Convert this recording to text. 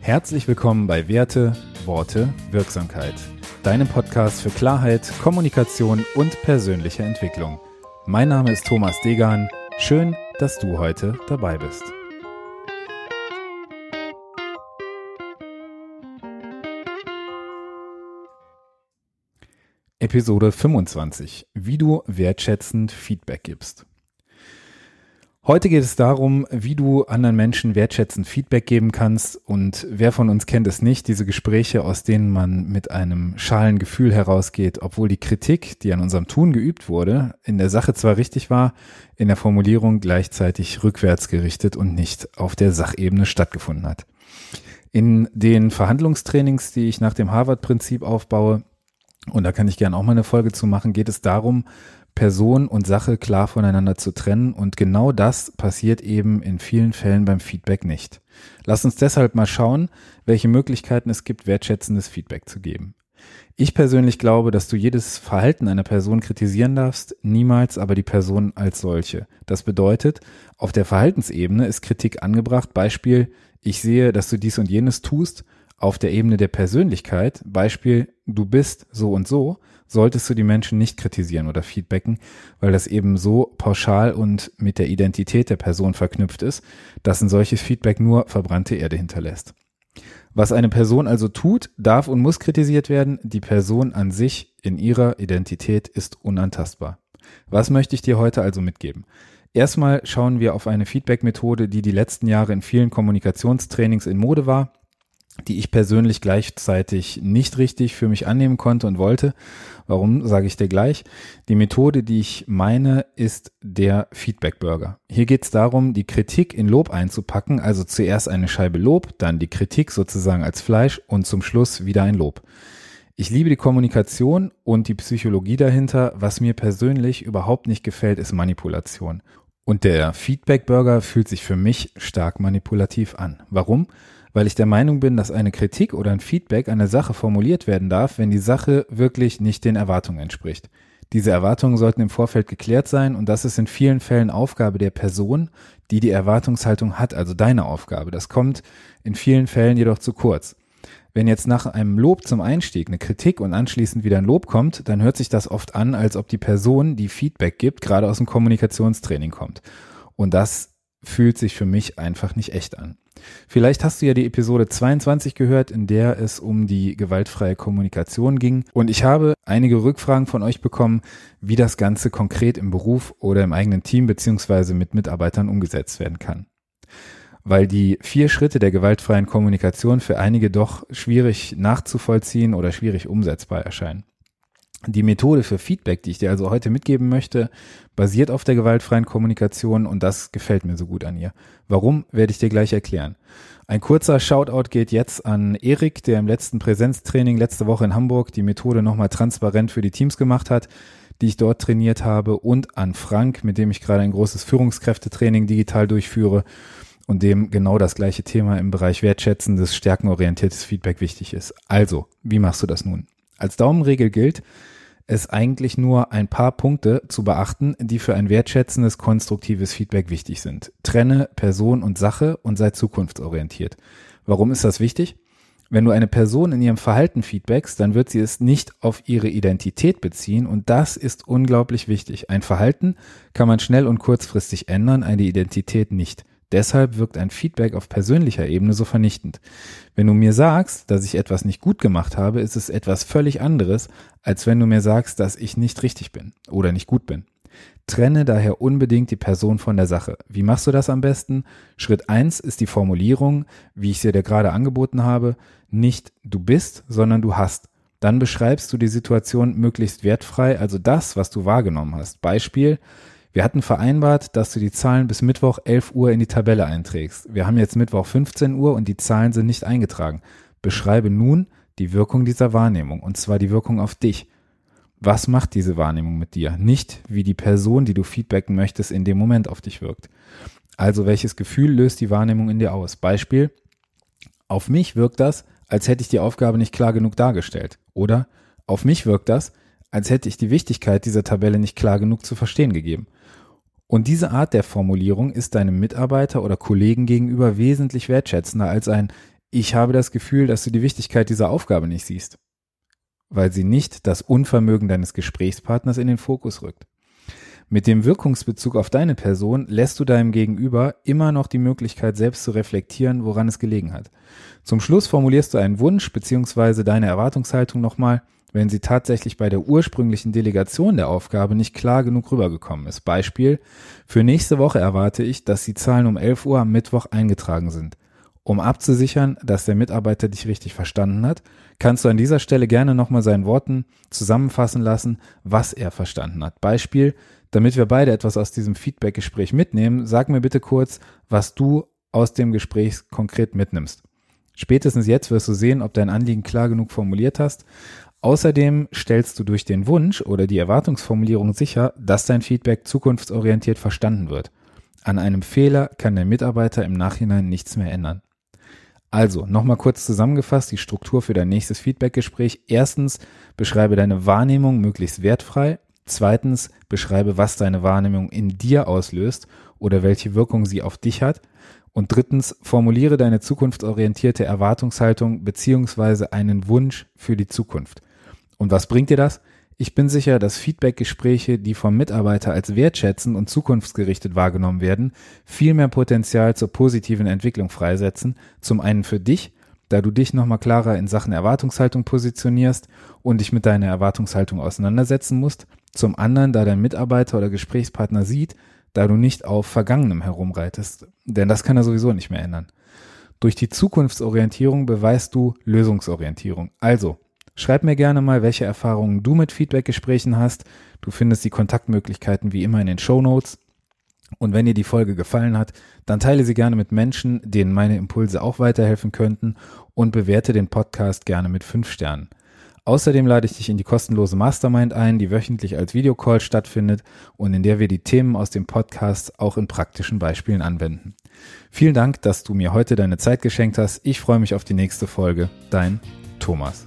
Herzlich willkommen bei Werte, Worte, Wirksamkeit. Deinem Podcast für Klarheit, Kommunikation und persönliche Entwicklung. Mein Name ist Thomas Degan. Schön, dass du heute dabei bist. Episode 25. Wie du wertschätzend Feedback gibst. Heute geht es darum, wie du anderen Menschen wertschätzend Feedback geben kannst. Und wer von uns kennt es nicht, diese Gespräche, aus denen man mit einem schalen Gefühl herausgeht, obwohl die Kritik, die an unserem Tun geübt wurde, in der Sache zwar richtig war, in der Formulierung gleichzeitig rückwärts gerichtet und nicht auf der Sachebene stattgefunden hat. In den Verhandlungstrainings, die ich nach dem Harvard-Prinzip aufbaue, und da kann ich gerne auch mal eine Folge zu machen, geht es darum, Person und Sache klar voneinander zu trennen und genau das passiert eben in vielen Fällen beim Feedback nicht. Lass uns deshalb mal schauen, welche Möglichkeiten es gibt, wertschätzendes Feedback zu geben. Ich persönlich glaube, dass du jedes Verhalten einer Person kritisieren darfst, niemals aber die Person als solche. Das bedeutet, auf der Verhaltensebene ist Kritik angebracht. Beispiel, ich sehe, dass du dies und jenes tust. Auf der Ebene der Persönlichkeit, Beispiel, du bist so und so, solltest du die Menschen nicht kritisieren oder feedbacken, weil das eben so pauschal und mit der Identität der Person verknüpft ist, dass ein solches Feedback nur verbrannte Erde hinterlässt. Was eine Person also tut, darf und muss kritisiert werden. Die Person an sich in ihrer Identität ist unantastbar. Was möchte ich dir heute also mitgeben? Erstmal schauen wir auf eine Feedback-Methode, die die letzten Jahre in vielen Kommunikationstrainings in Mode war die ich persönlich gleichzeitig nicht richtig für mich annehmen konnte und wollte. Warum, sage ich dir gleich. Die Methode, die ich meine, ist der Feedback Burger. Hier geht es darum, die Kritik in Lob einzupacken, also zuerst eine Scheibe Lob, dann die Kritik sozusagen als Fleisch und zum Schluss wieder ein Lob. Ich liebe die Kommunikation und die Psychologie dahinter. Was mir persönlich überhaupt nicht gefällt, ist Manipulation. Und der Feedback Burger fühlt sich für mich stark manipulativ an. Warum? Weil ich der Meinung bin, dass eine Kritik oder ein Feedback der Sache formuliert werden darf, wenn die Sache wirklich nicht den Erwartungen entspricht. Diese Erwartungen sollten im Vorfeld geklärt sein und das ist in vielen Fällen Aufgabe der Person, die die Erwartungshaltung hat, also deine Aufgabe. Das kommt in vielen Fällen jedoch zu kurz. Wenn jetzt nach einem Lob zum Einstieg eine Kritik und anschließend wieder ein Lob kommt, dann hört sich das oft an, als ob die Person, die Feedback gibt, gerade aus dem Kommunikationstraining kommt. Und das fühlt sich für mich einfach nicht echt an. Vielleicht hast du ja die Episode 22 gehört, in der es um die gewaltfreie Kommunikation ging. Und ich habe einige Rückfragen von euch bekommen, wie das Ganze konkret im Beruf oder im eigenen Team beziehungsweise mit Mitarbeitern umgesetzt werden kann. Weil die vier Schritte der gewaltfreien Kommunikation für einige doch schwierig nachzuvollziehen oder schwierig umsetzbar erscheinen. Die Methode für Feedback, die ich dir also heute mitgeben möchte, basiert auf der gewaltfreien Kommunikation und das gefällt mir so gut an ihr. Warum, werde ich dir gleich erklären. Ein kurzer Shoutout geht jetzt an Erik, der im letzten Präsenztraining letzte Woche in Hamburg die Methode nochmal transparent für die Teams gemacht hat, die ich dort trainiert habe und an Frank, mit dem ich gerade ein großes Führungskräftetraining digital durchführe und dem genau das gleiche Thema im Bereich wertschätzendes, stärkenorientiertes Feedback wichtig ist. Also, wie machst du das nun? Als Daumenregel gilt, es eigentlich nur ein paar Punkte zu beachten, die für ein wertschätzendes, konstruktives Feedback wichtig sind. Trenne Person und Sache und sei zukunftsorientiert. Warum ist das wichtig? Wenn du eine Person in ihrem Verhalten feedbackst, dann wird sie es nicht auf ihre Identität beziehen und das ist unglaublich wichtig. Ein Verhalten kann man schnell und kurzfristig ändern, eine Identität nicht. Deshalb wirkt ein Feedback auf persönlicher Ebene so vernichtend. Wenn du mir sagst, dass ich etwas nicht gut gemacht habe, ist es etwas völlig anderes, als wenn du mir sagst, dass ich nicht richtig bin oder nicht gut bin. Trenne daher unbedingt die Person von der Sache. Wie machst du das am besten? Schritt eins ist die Formulierung, wie ich sie dir gerade angeboten habe, nicht du bist, sondern du hast. Dann beschreibst du die Situation möglichst wertfrei, also das, was du wahrgenommen hast. Beispiel, wir hatten vereinbart, dass du die Zahlen bis Mittwoch 11 Uhr in die Tabelle einträgst. Wir haben jetzt Mittwoch 15 Uhr und die Zahlen sind nicht eingetragen. Beschreibe nun die Wirkung dieser Wahrnehmung, und zwar die Wirkung auf dich. Was macht diese Wahrnehmung mit dir? Nicht wie die Person, die du feedbacken möchtest, in dem Moment auf dich wirkt. Also welches Gefühl löst die Wahrnehmung in dir aus? Beispiel, auf mich wirkt das, als hätte ich die Aufgabe nicht klar genug dargestellt. Oder auf mich wirkt das, als hätte ich die Wichtigkeit dieser Tabelle nicht klar genug zu verstehen gegeben. Und diese Art der Formulierung ist deinem Mitarbeiter oder Kollegen gegenüber wesentlich wertschätzender als ein ich habe das Gefühl, dass du die Wichtigkeit dieser Aufgabe nicht siehst, weil sie nicht das Unvermögen deines Gesprächspartners in den Fokus rückt. Mit dem Wirkungsbezug auf deine Person lässt du deinem Gegenüber immer noch die Möglichkeit, selbst zu reflektieren, woran es gelegen hat. Zum Schluss formulierst du einen Wunsch bzw. deine Erwartungshaltung nochmal, wenn sie tatsächlich bei der ursprünglichen Delegation der Aufgabe nicht klar genug rübergekommen ist. Beispiel, für nächste Woche erwarte ich, dass die Zahlen um 11 Uhr am Mittwoch eingetragen sind. Um abzusichern, dass der Mitarbeiter dich richtig verstanden hat, kannst du an dieser Stelle gerne nochmal seinen Worten zusammenfassen lassen, was er verstanden hat. Beispiel, damit wir beide etwas aus diesem Feedback-Gespräch mitnehmen, sag mir bitte kurz, was du aus dem Gespräch konkret mitnimmst. Spätestens jetzt wirst du sehen, ob dein Anliegen klar genug formuliert hast. Außerdem stellst du durch den Wunsch oder die Erwartungsformulierung sicher, dass dein Feedback zukunftsorientiert verstanden wird. An einem Fehler kann der Mitarbeiter im Nachhinein nichts mehr ändern. Also, nochmal kurz zusammengefasst die Struktur für dein nächstes Feedbackgespräch. Erstens, beschreibe deine Wahrnehmung möglichst wertfrei. Zweitens, beschreibe, was deine Wahrnehmung in dir auslöst oder welche Wirkung sie auf dich hat. Und drittens, formuliere deine zukunftsorientierte Erwartungshaltung beziehungsweise einen Wunsch für die Zukunft. Und was bringt dir das? Ich bin sicher, dass Feedbackgespräche, die vom Mitarbeiter als wertschätzend und zukunftsgerichtet wahrgenommen werden, viel mehr Potenzial zur positiven Entwicklung freisetzen. Zum einen für dich, da du dich nochmal klarer in Sachen Erwartungshaltung positionierst und dich mit deiner Erwartungshaltung auseinandersetzen musst. Zum anderen, da dein Mitarbeiter oder Gesprächspartner sieht, da du nicht auf Vergangenem herumreitest. Denn das kann er sowieso nicht mehr ändern. Durch die Zukunftsorientierung beweist du Lösungsorientierung. Also, schreib mir gerne mal, welche Erfahrungen du mit Feedbackgesprächen hast. Du findest die Kontaktmöglichkeiten wie immer in den Show Notes. Und wenn dir die Folge gefallen hat, dann teile sie gerne mit Menschen, denen meine Impulse auch weiterhelfen könnten und bewerte den Podcast gerne mit fünf Sternen. Außerdem lade ich dich in die kostenlose Mastermind ein, die wöchentlich als Videocall stattfindet und in der wir die Themen aus dem Podcast auch in praktischen Beispielen anwenden. Vielen Dank, dass du mir heute deine Zeit geschenkt hast. Ich freue mich auf die nächste Folge. Dein Thomas.